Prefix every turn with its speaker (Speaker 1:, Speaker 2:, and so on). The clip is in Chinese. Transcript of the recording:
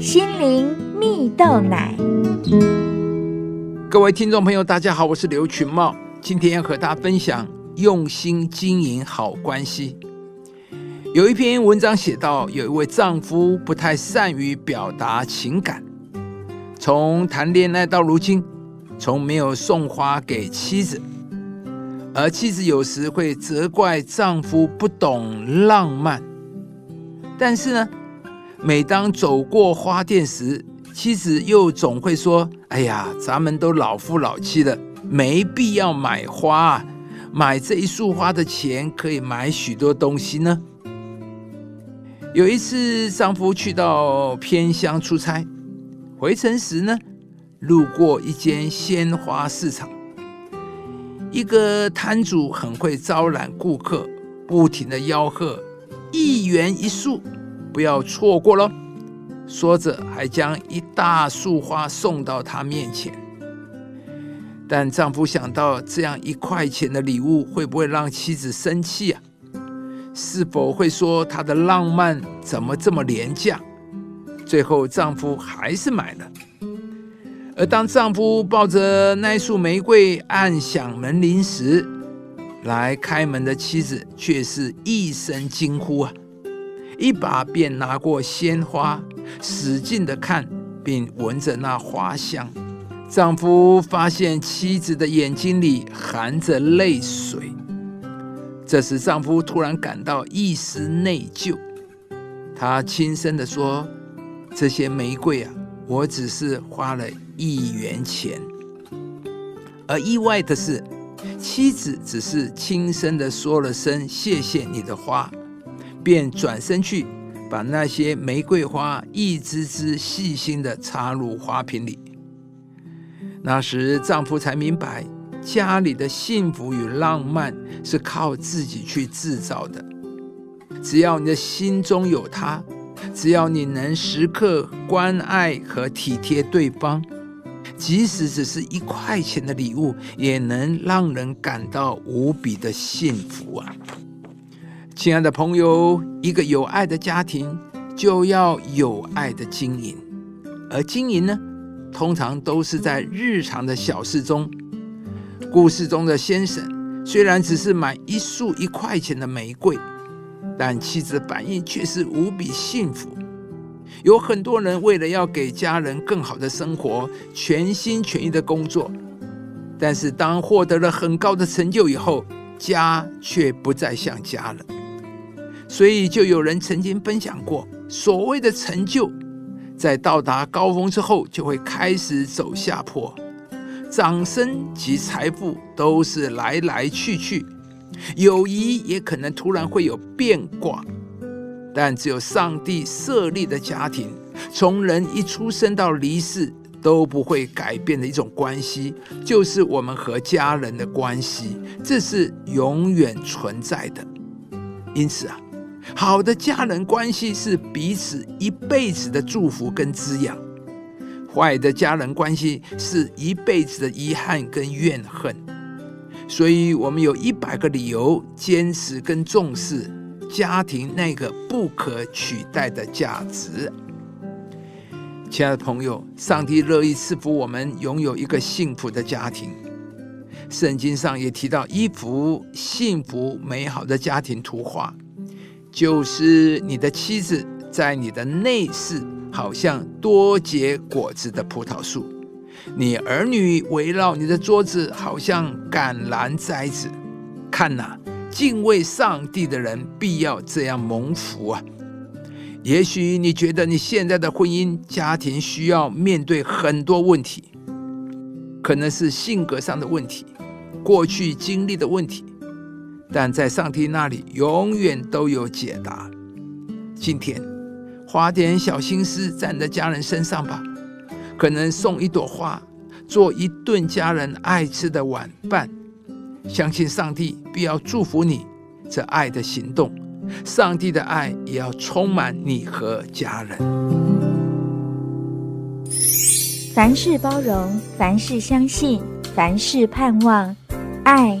Speaker 1: 心灵蜜豆奶。
Speaker 2: 各位听众朋友，大家好，我是刘群茂，今天要和大家分享用心经营好关系。有一篇文章写到，有一位丈夫不太善于表达情感，从谈恋爱到如今，从没有送花给妻子，而妻子有时会责怪丈夫不懂浪漫。但是呢，每当走过花店时，妻子又总会说：“哎呀，咱们都老夫老妻了，没必要买花。买这一束花的钱，可以买许多东西呢。”有一次，丈夫去到偏乡出差，回程时呢，路过一间鲜花市场，一个摊主很会招揽顾客，不停的吆喝：“一元一束，不要错过喽！”说着，还将一大束花送到她面前。但丈夫想到这样一块钱的礼物会不会让妻子生气啊？是否会说她的浪漫怎么这么廉价？最后，丈夫还是买了。而当丈夫抱着那束玫瑰按响门铃时，来开门的妻子却是一声惊呼啊！一把便拿过鲜花，使劲的看，并闻着那花香。丈夫发现妻子的眼睛里含着泪水。这时，丈夫突然感到一丝内疚，他轻声的说：“这些玫瑰啊，我只是花了一元钱。”而意外的是，妻子只是轻声的说了声“谢谢你的花”，便转身去把那些玫瑰花一支支细心的插入花瓶里。那时，丈夫才明白。家里的幸福与浪漫是靠自己去制造的。只要你的心中有他，只要你能时刻关爱和体贴对方，即使只是一块钱的礼物，也能让人感到无比的幸福啊！亲爱的朋友，一个有爱的家庭就要有爱的经营，而经营呢，通常都是在日常的小事中。故事中的先生虽然只是买一束一块钱的玫瑰，但妻子的反应却是无比幸福。有很多人为了要给家人更好的生活，全心全意的工作，但是当获得了很高的成就以后，家却不再像家了。所以，就有人曾经分享过，所谓的成就，在到达高峰之后，就会开始走下坡。掌声及财富都是来来去去，友谊也可能突然会有变卦，但只有上帝设立的家庭，从人一出生到离世都不会改变的一种关系，就是我们和家人的关系，这是永远存在的。因此啊，好的家人关系是彼此一辈子的祝福跟滋养。坏的家人关系是一辈子的遗憾跟怨恨，所以我们有一百个理由坚持跟重视家庭那个不可取代的价值。亲爱的朋友，上帝乐意赐福我们拥有一个幸福的家庭。圣经上也提到一幅幸福美好的家庭图画，就是你的妻子在你的内室。好像多结果子的葡萄树，你儿女围绕你的桌子，好像橄榄栽子。看呐，敬畏上帝的人必要这样蒙福啊！也许你觉得你现在的婚姻家庭需要面对很多问题，可能是性格上的问题，过去经历的问题，但在上帝那里永远都有解答。今天。花点小心思在你的家人身上吧，可能送一朵花，做一顿家人爱吃的晚饭。相信上帝必要祝福你这爱的行动，上帝的爱也要充满你和家人。
Speaker 1: 凡事包容，凡事相信，凡事盼望，爱